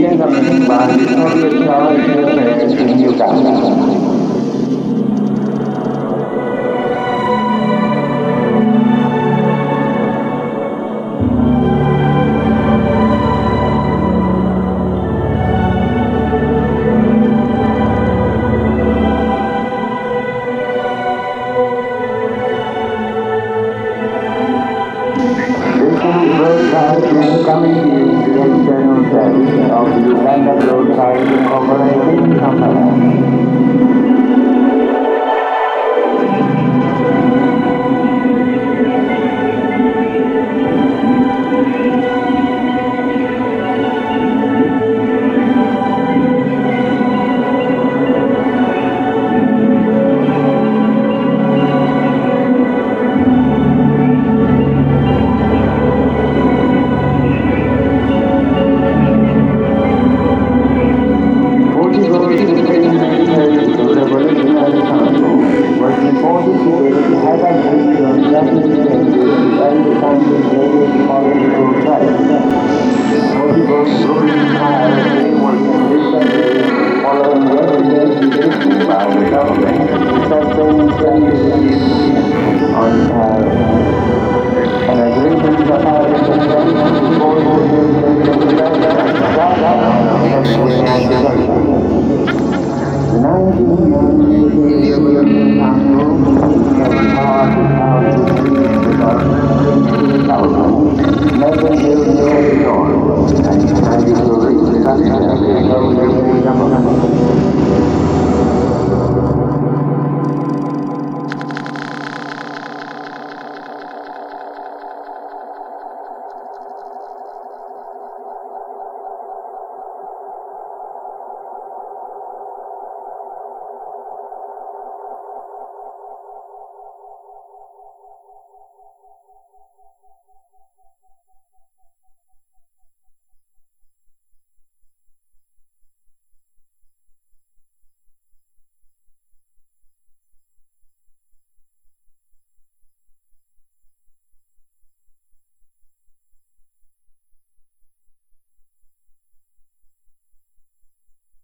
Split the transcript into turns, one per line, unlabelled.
praticamente a me spazio, non riesciamo a essere